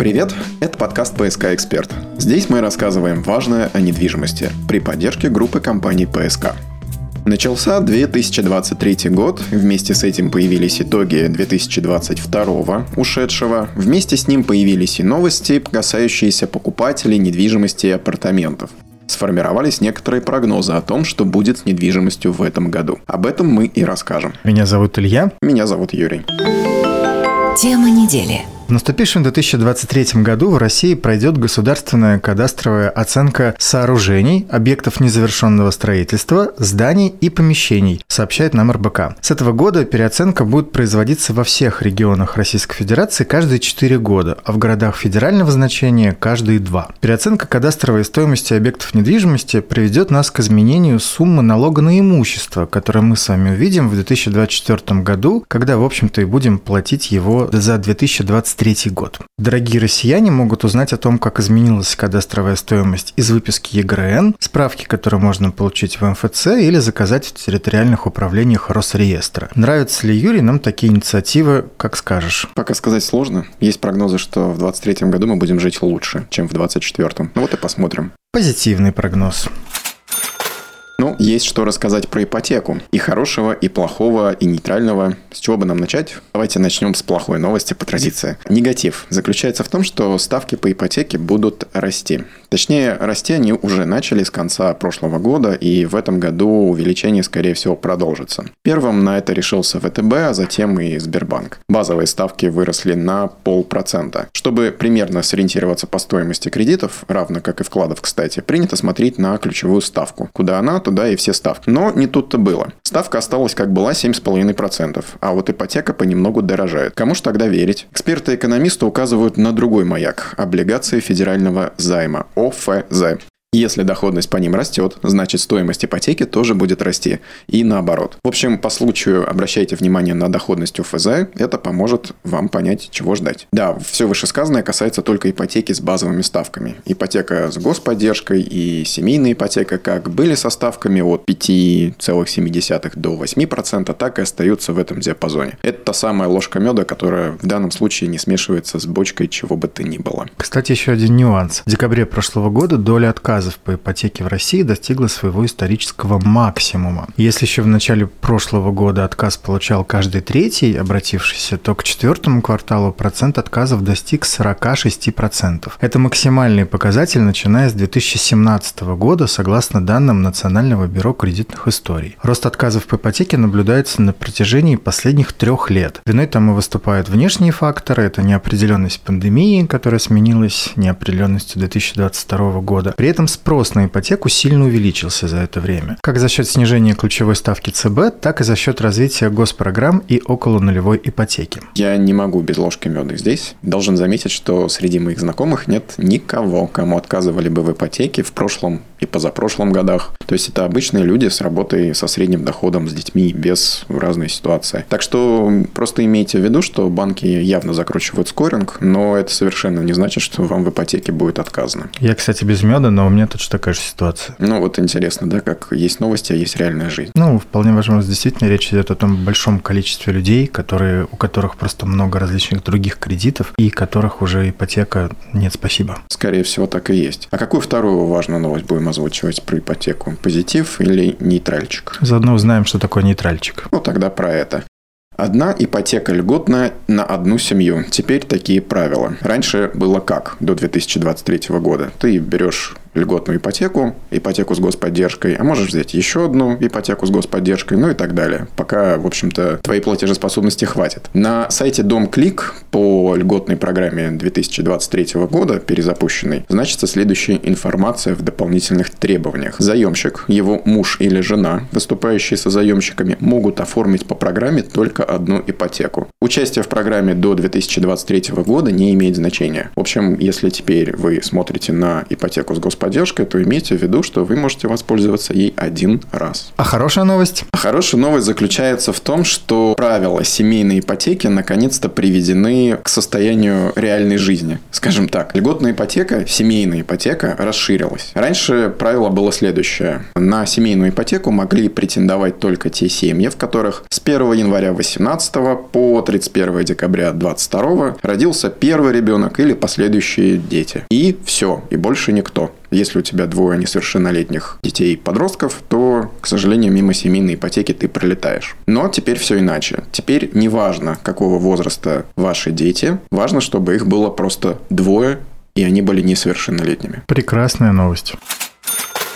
Привет, это подкаст «ПСК Эксперт». Здесь мы рассказываем важное о недвижимости при поддержке группы компаний «ПСК». Начался 2023 год, вместе с этим появились итоги 2022 ушедшего, вместе с ним появились и новости, касающиеся покупателей недвижимости и апартаментов. Сформировались некоторые прогнозы о том, что будет с недвижимостью в этом году. Об этом мы и расскажем. Меня зовут Илья. Меня зовут Юрий. Тема недели. В наступившем 2023 году в России пройдет государственная кадастровая оценка сооружений, объектов незавершенного строительства, зданий и помещений, сообщает нам РБК. С этого года переоценка будет производиться во всех регионах Российской Федерации каждые 4 года, а в городах федерального значения каждые 2. Переоценка кадастровой стоимости объектов недвижимости приведет нас к изменению суммы налога на имущество, которое мы с вами увидим в 2024 году, когда, в общем-то, и будем платить его за 2023 2023 год. Дорогие россияне могут узнать о том, как изменилась кадастровая стоимость из выписки ЕГРН, справки, которые можно получить в МФЦ или заказать в территориальных управлениях Росреестра. Нравятся ли, Юрий, нам такие инициативы, как скажешь? Пока сказать сложно. Есть прогнозы, что в 2023 году мы будем жить лучше, чем в 2024. Ну вот и посмотрим. Позитивный прогноз. Ну, есть что рассказать про ипотеку. И хорошего, и плохого, и нейтрального. С чего бы нам начать? Давайте начнем с плохой новости по традиции. Негатив заключается в том, что ставки по ипотеке будут расти. Точнее, расти они уже начали с конца прошлого года, и в этом году увеличение, скорее всего, продолжится. Первым на это решился ВТБ, а затем и Сбербанк. Базовые ставки выросли на полпроцента. Чтобы примерно сориентироваться по стоимости кредитов, равно как и вкладов, кстати, принято смотреть на ключевую ставку. Куда она, туда и все ставки. Но не тут-то было. Ставка осталась как была 7,5%, а вот ипотека понемногу дорожает. Кому же тогда верить? Эксперты-экономисты указывают на другой маяк – облигации федерального займа – ОФЗ. Если доходность по ним растет, значит стоимость ипотеки тоже будет расти. И наоборот. В общем, по случаю обращайте внимание на доходность УФЗ. Это поможет вам понять, чего ждать. Да, все вышесказанное касается только ипотеки с базовыми ставками. Ипотека с господдержкой и семейная ипотека как были со ставками от 5,7 до 8%, так и остаются в этом диапазоне. Это та самая ложка меда, которая в данном случае не смешивается с бочкой чего бы то ни было. Кстати, еще один нюанс. В декабре прошлого года доля отказа отказов по ипотеке в России достигла своего исторического максимума. Если еще в начале прошлого года отказ получал каждый третий обратившийся, то к четвертому кварталу процент отказов достиг 46%. Это максимальный показатель, начиная с 2017 года, согласно данным Национального бюро кредитных историй. Рост отказов по ипотеке наблюдается на протяжении последних трех лет. Виной тому выступают внешние факторы, это неопределенность пандемии, которая сменилась неопределенностью 2022 года. При этом спрос на ипотеку сильно увеличился за это время. Как за счет снижения ключевой ставки ЦБ, так и за счет развития госпрограмм и около нулевой ипотеки. Я не могу без ложки меда здесь. Должен заметить, что среди моих знакомых нет никого, кому отказывали бы в ипотеке в прошлом и позапрошлом годах. То есть это обычные люди с работой со средним доходом, с детьми, без разной ситуации. Так что просто имейте в виду, что банки явно закручивают скоринг, но это совершенно не значит, что вам в ипотеке будет отказано. Я, кстати, без меда, но у меня точно такая же ситуация. Ну вот интересно, да, как есть новости, а есть реальная жизнь. Ну, вполне возможно, действительно речь идет о том большом количестве людей, которые, у которых просто много различных других кредитов, и которых уже ипотека нет, спасибо. Скорее всего, так и есть. А какую вторую важную новость будем озвучивать про ипотеку? Позитив или нейтральчик? Заодно узнаем, что такое нейтральчик. Ну, тогда про это. Одна ипотека льготная на одну семью. Теперь такие правила. Раньше было как до 2023 года? Ты берешь льготную ипотеку, ипотеку с господдержкой, а можешь взять еще одну ипотеку с господдержкой, ну и так далее, пока, в общем-то, твоей платежеспособности хватит. На сайте Дом Клик по льготной программе 2023 года, перезапущенной, значится следующая информация в дополнительных требованиях. Заемщик, его муж или жена, выступающие со заемщиками, могут оформить по программе только одну ипотеку. Участие в программе до 2023 года не имеет значения. В общем, если теперь вы смотрите на ипотеку с господдержкой, господдержкой, то имейте в виду, что вы можете воспользоваться ей один раз. А хорошая новость? А хорошая новость заключается в том, что правила семейной ипотеки наконец-то приведены к состоянию реальной жизни. Скажем так, льготная ипотека, семейная ипотека расширилась. Раньше правило было следующее. На семейную ипотеку могли претендовать только те семьи, в которых с 1 января 18 по 31 декабря 22 родился первый ребенок или последующие дети. И все, и больше никто. Если у тебя двое несовершеннолетних детей-подростков, то, к сожалению, мимо семейной ипотеки ты пролетаешь. Но теперь все иначе. Теперь не важно, какого возраста ваши дети, важно, чтобы их было просто двое, и они были несовершеннолетними. Прекрасная новость.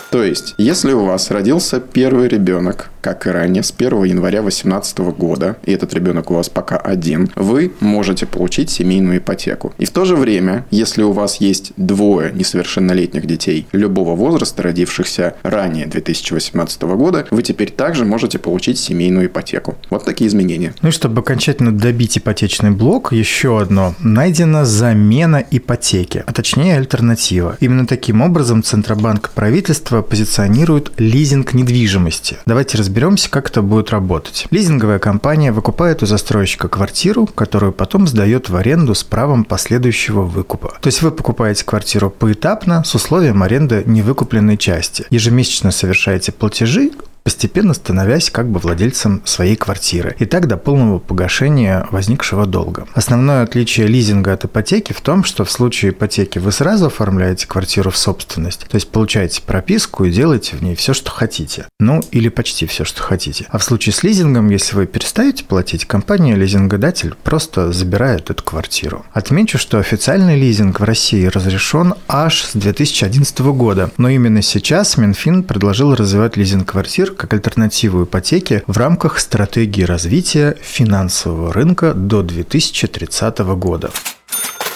То есть, если у вас родился первый ребенок, как и ранее, с 1 января 2018 года, и этот ребенок у вас пока один, вы можете получить семейную ипотеку. И в то же время, если у вас есть двое несовершеннолетних детей любого возраста, родившихся ранее 2018 года, вы теперь также можете получить семейную ипотеку. Вот такие изменения. Ну и чтобы окончательно добить ипотечный блок, еще одно. Найдена замена ипотеки, а точнее альтернатива. Именно таким образом Центробанк правительства позиционирует лизинг недвижимости. Давайте разберемся, как это будет работать. Лизинговая компания выкупает у застройщика квартиру, которую потом сдает в аренду с правом последующего выкупа. То есть вы покупаете квартиру поэтапно с условием аренды невыкупленной части. Ежемесячно совершаете платежи, постепенно становясь как бы владельцем своей квартиры. И так до полного погашения возникшего долга. Основное отличие лизинга от ипотеки в том, что в случае ипотеки вы сразу оформляете квартиру в собственность, то есть получаете прописку и делаете в ней все, что хотите. Ну, или почти все, что хотите. А в случае с лизингом, если вы перестаете платить, компания-лизингодатель просто забирает эту квартиру. Отмечу, что официальный лизинг в России разрешен аж с 2011 года, но именно сейчас Минфин предложил развивать лизинг квартир как альтернативу ипотеке в рамках стратегии развития финансового рынка до 2030 года.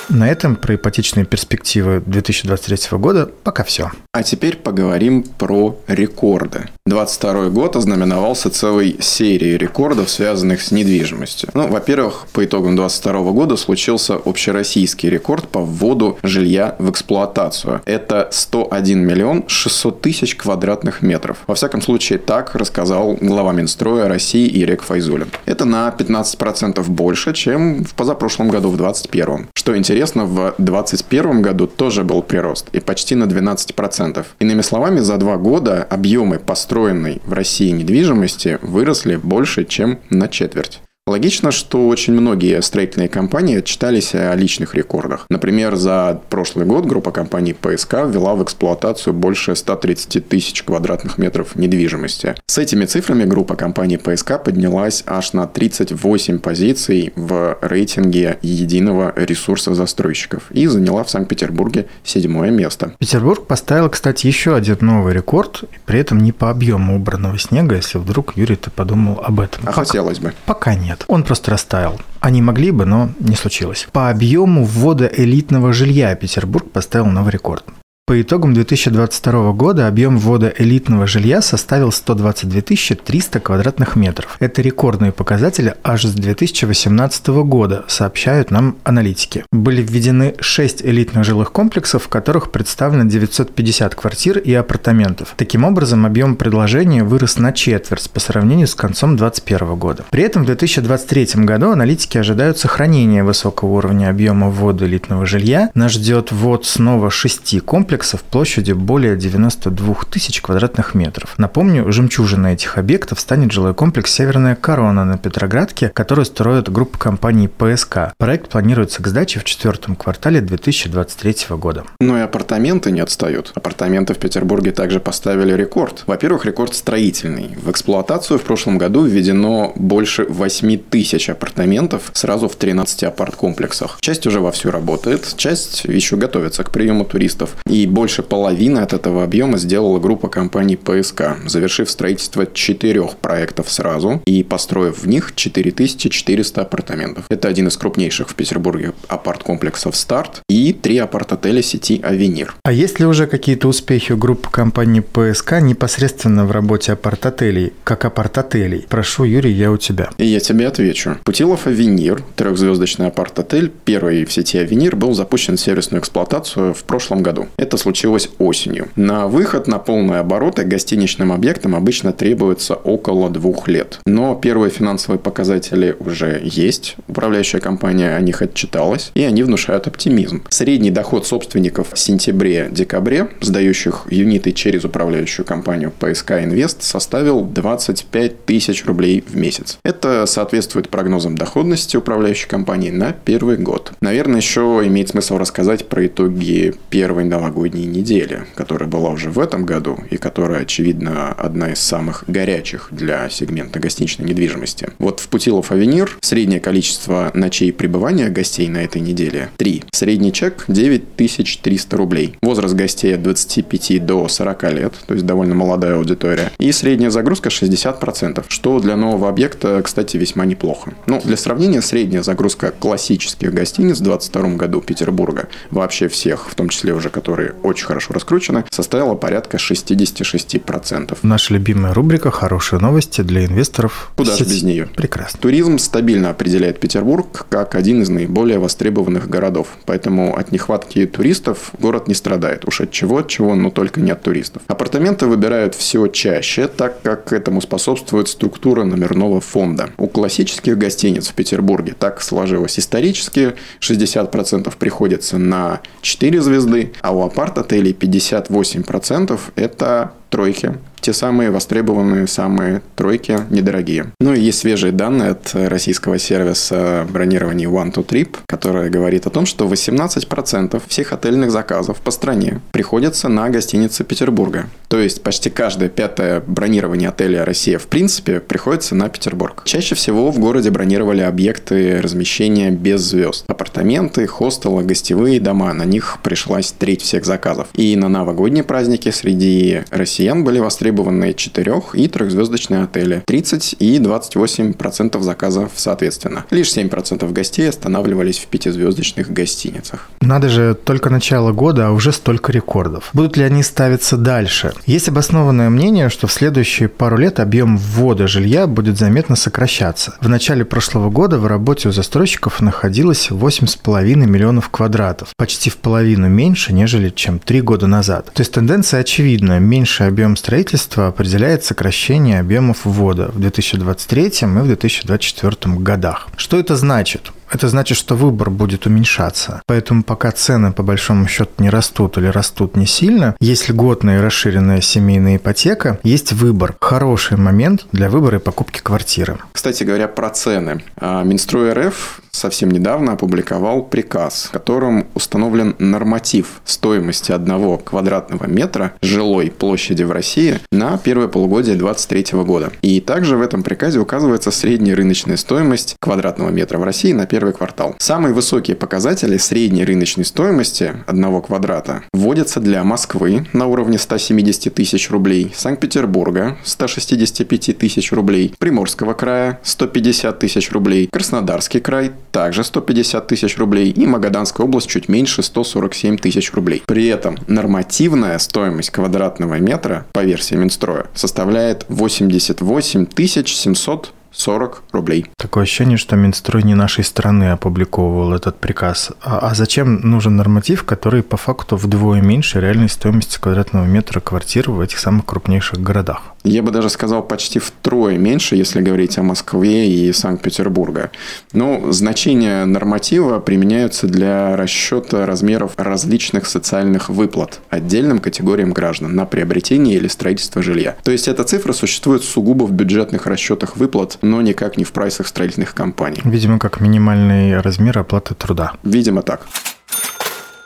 На этом про ипотечные перспективы 2023 года пока все. А теперь поговорим про рекорды. 22 год ознаменовался целой серией рекордов, связанных с недвижимостью. Ну, во-первых, по итогам 22 года случился общероссийский рекорд по вводу жилья в эксплуатацию. Это 101 миллион 600 тысяч квадратных метров. Во всяком случае, так рассказал глава Минстроя России Ирек Файзулин. Это на 15% больше, чем в позапрошлом году, в 2021. Что интересно, в 2021 году тоже был прирост, и почти на 12%. Иными словами, за два года объемы построенной в России недвижимости выросли больше, чем на четверть. Логично, что очень многие строительные компании отчитались о личных рекордах. Например, за прошлый год группа компаний ПСК ввела в эксплуатацию больше 130 тысяч квадратных метров недвижимости. С этими цифрами группа компаний ПСК поднялась аж на 38 позиций в рейтинге единого ресурса застройщиков и заняла в Санкт-Петербурге седьмое место. Петербург поставил, кстати, еще один новый рекорд, при этом не по объему убранного снега, если вдруг, Юрий, ты подумал об этом. А Пока, хотелось бы. Пока нет нет. Он просто растаял. Они могли бы, но не случилось. По объему ввода элитного жилья Петербург поставил новый рекорд. По итогам 2022 года объем ввода элитного жилья составил 122 300 квадратных метров. Это рекордные показатели аж с 2018 года, сообщают нам аналитики. Были введены 6 элитных жилых комплексов, в которых представлено 950 квартир и апартаментов. Таким образом, объем предложения вырос на четверть по сравнению с концом 2021 года. При этом в 2023 году аналитики ожидают сохранения высокого уровня объема ввода элитного жилья. Нас ждет ввод снова 6 комплексов комплексов площадью более 92 тысяч квадратных метров. Напомню, жемчужиной этих объектов станет жилой комплекс «Северная корона» на Петроградке, который строит группа компаний ПСК. Проект планируется к сдаче в четвертом квартале 2023 года. Но и апартаменты не отстают. Апартаменты в Петербурге также поставили рекорд. Во-первых, рекорд строительный. В эксплуатацию в прошлом году введено больше 8 тысяч апартаментов сразу в 13 апарт-комплексах. Часть уже вовсю работает, часть еще готовится к приему туристов. И больше половины от этого объема сделала группа компаний ПСК, завершив строительство четырех проектов сразу и построив в них 4400 апартаментов. Это один из крупнейших в Петербурге апарт-комплексов «Старт» и три апарт-отеля сети «Авенир». А есть ли уже какие-то успехи у группы компаний ПСК непосредственно в работе апарт-отелей, как апарт-отелей? Прошу, Юрий, я у тебя. И я тебе отвечу. Путилов «Авенир», трехзвездочный апарт-отель, первый в сети «Авенир», был запущен в сервисную эксплуатацию в прошлом году. Это Это случилось осенью. На выход на полные обороты гостиничным объектам обычно требуется около двух лет. Но первые финансовые показатели уже есть. Управляющая компания о них отчиталась, и они внушают оптимизм. Средний доход собственников в сентябре-декабре, сдающих юниты через управляющую компанию PSK Invest, составил 25 тысяч рублей в месяц. Это соответствует прогнозам доходности управляющей компании на первый год. Наверное, еще имеет смысл рассказать про итоги первой новогодней недели, которая была уже в этом году и которая, очевидно, одна из самых горячих для сегмента гостиничной недвижимости. Вот в Путилов Авенир среднее количество ночей пребывания гостей на этой неделе – 3. Средний чек – 9300 рублей. Возраст гостей от 25 до 40 лет, то есть довольно молодая аудитория. И средняя загрузка 60%, что для нового объекта, кстати, весьма неплохо. Ну, для сравнения, средняя загрузка классических гостиниц в 2022 году Петербурга, вообще всех, в том числе уже которые очень хорошо раскручены, составила порядка 66%. Наша любимая рубрика «Хорошие новости для инвесторов». Куда же без нее? Прекрасно. Туризм стабильно определяет Петербург как один из наиболее востребованных городов. Поэтому от нехватки туристов город не страдает. Уж от чего, от чего, но только не от туристов. Апартаменты выбирают все чаще, так как этому способствует структура номерного фонда. У классических гостиниц в Петербурге так сложилось исторически. 60% приходится на 4 звезды, а у апарт-отелей 58% это тройки. Те самые востребованные, самые тройки, недорогие. Ну и есть свежие данные от российского сервиса бронирования One to Trip, которая говорит о том, что 18% всех отельных заказов по стране приходятся на гостиницы Петербурга. То есть почти каждое пятое бронирование отеля «Россия» в принципе приходится на Петербург. Чаще всего в городе бронировали объекты размещения без звезд. Апартаменты, хостелы, гостевые дома. На них пришлась треть всех заказов. И на новогодние праздники среди россиян были востребованы востребованные 4 и трехзвездочные отели. 30 и 28% заказов соответственно. Лишь 7% гостей останавливались в пятизвездочных гостиницах. Надо же, только начало года, а уже столько рекордов. Будут ли они ставиться дальше? Есть обоснованное мнение, что в следующие пару лет объем ввода жилья будет заметно сокращаться. В начале прошлого года в работе у застройщиков находилось 8,5 миллионов квадратов, почти в половину меньше, нежели чем три года назад. То есть тенденция очевидна. Меньший объем строительства определяет сокращение объемов ввода в 2023 и в 2024 годах. Что это значит? это значит, что выбор будет уменьшаться. Поэтому пока цены по большому счету не растут или растут не сильно, есть льготная и расширенная семейная ипотека, есть выбор. Хороший момент для выбора и покупки квартиры. Кстати говоря, про цены. А, Минстрой РФ совсем недавно опубликовал приказ, которым установлен норматив стоимости одного квадратного метра жилой площади в России на первое полугодие 2023 года. И также в этом приказе указывается средняя рыночная стоимость квадратного метра в России на первый квартал. Самые высокие показатели средней рыночной стоимости одного квадрата вводятся для Москвы на уровне 170 тысяч рублей, Санкт-Петербурга 165 тысяч рублей, Приморского края 150 тысяч рублей, Краснодарский край также 150 тысяч рублей и Магаданская область чуть меньше 147 тысяч рублей. При этом нормативная стоимость квадратного метра по версии Минстроя составляет 88 700 40 рублей. Такое ощущение, что Минстрой не нашей страны опубликовывал этот приказ. А, а зачем нужен норматив, который по факту вдвое меньше реальной стоимости квадратного метра квартир в этих самых крупнейших городах? Я бы даже сказал почти втрое меньше, если говорить о Москве и Санкт-Петербурге. Но значения норматива применяются для расчета размеров различных социальных выплат отдельным категориям граждан на приобретение или строительство жилья. То есть эта цифра существует сугубо в бюджетных расчетах выплат, но никак не в прайсах строительных компаний. Видимо, как минимальный размер оплаты труда. Видимо, так.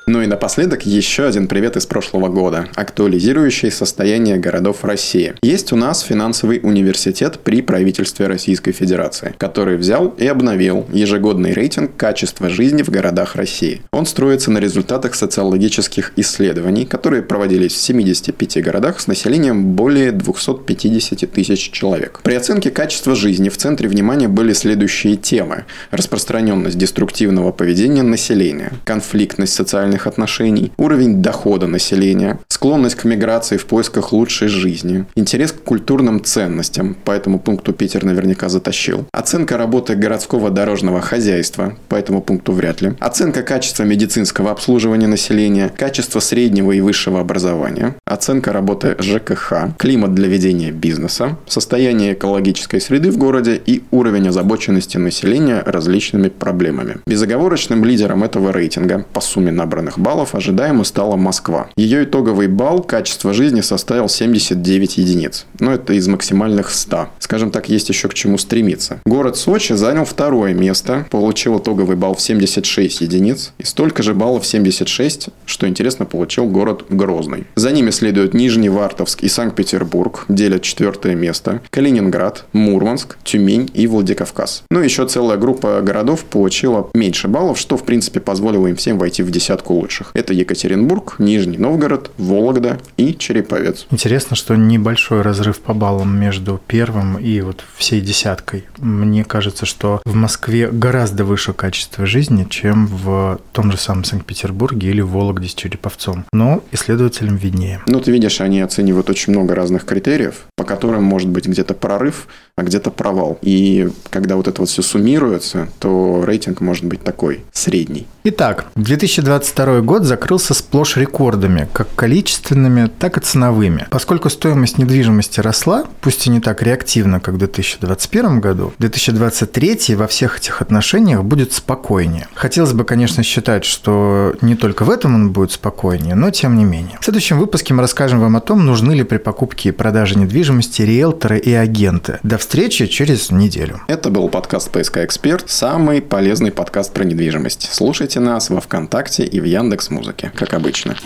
Ну и напоследок еще один привет из прошлого года, актуализирующий состояние городов России. Есть у нас финансовый университет при правительстве Российской Федерации, который взял и обновил ежегодный рейтинг качества жизни в городах России. Он строится на результатах социологических исследований, которые проводились в 75 городах с населением более 250 тысяч человек. При оценке качества жизни в центре внимания были следующие темы. Распространенность деструктивного поведения населения, конфликтность социальных социальных отношений, уровень дохода населения, склонность к миграции в поисках лучшей жизни, интерес к культурным ценностям, по этому пункту Питер наверняка затащил, оценка работы городского дорожного хозяйства, по этому пункту вряд ли, оценка качества медицинского обслуживания населения, качество среднего и высшего образования, оценка работы ЖКХ, климат для ведения бизнеса, состояние экологической среды в городе и уровень озабоченности населения различными проблемами. Безоговорочным лидером этого рейтинга по сумме набранных баллов ожидаемо стала Москва. Ее итоговый балл качества жизни составил 79 единиц. Но это из максимальных 100. Скажем так, есть еще к чему стремиться. Город Сочи занял второе место, получил итоговый балл в 76 единиц и столько же баллов 76, что интересно, получил город Грозный. За ними следуют Нижневартовск и Санкт-Петербург, делят четвертое место, Калининград, Мурманск, Тюмень и Владикавказ. Ну еще целая группа городов получила меньше баллов, что в принципе позволило им всем войти в десятку лучших. Это Екатеринбург, Нижний Новгород, Вологда и Череповец. Интересно, что небольшой разрыв по баллам между первым и вот всей десяткой. Мне кажется, что в Москве гораздо выше качество жизни, чем в том же самом Санкт-Петербурге или Вологде с Череповцом. Но исследователям виднее. Ну, ты видишь, они оценивают очень много разных критериев, по которым может быть где-то прорыв, а где-то провал. И когда вот это вот все суммируется, то рейтинг может быть такой, средний. Итак, 2022 год закрылся сплошь рекордами, как количественными, так и ценовыми. Поскольку стоимость недвижимости росла, пусть и не так реактивно, как в 2021 году, 2023 во всех этих отношениях будет спокойнее. Хотелось бы, конечно, считать, что не только в этом он будет спокойнее, но тем не менее. В следующем выпуске мы расскажем вам о том, нужны ли при покупке и продаже недвижимости риэлторы и агенты. До встречи через неделю. Это был подкаст «ПСК Эксперт», самый полезный подкаст про недвижимость. Слушайте нас во ВКонтакте и в Яндекс Музыке, как обычно.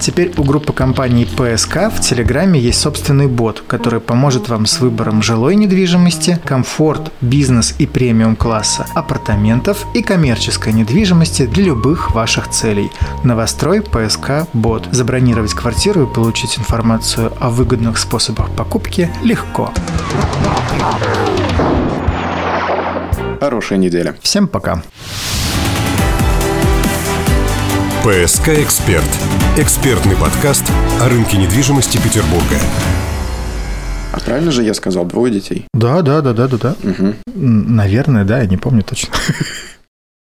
Теперь у группы компаний ПСК в Телеграме есть собственный бот, который поможет вам с выбором жилой недвижимости, комфорт, бизнес и премиум класса, апартаментов и коммерческой недвижимости для любых ваших целей. Новострой ПСК Бот. Забронировать квартиру и получить информацию о выгодных способах покупки легко. Хорошая неделя. Всем пока. ПСК «Эксперт» – экспертный подкаст о рынке недвижимости Петербурга. А правильно же я сказал, двое детей? Да, да, да, да, да, да. Наверное, да, я не помню точно.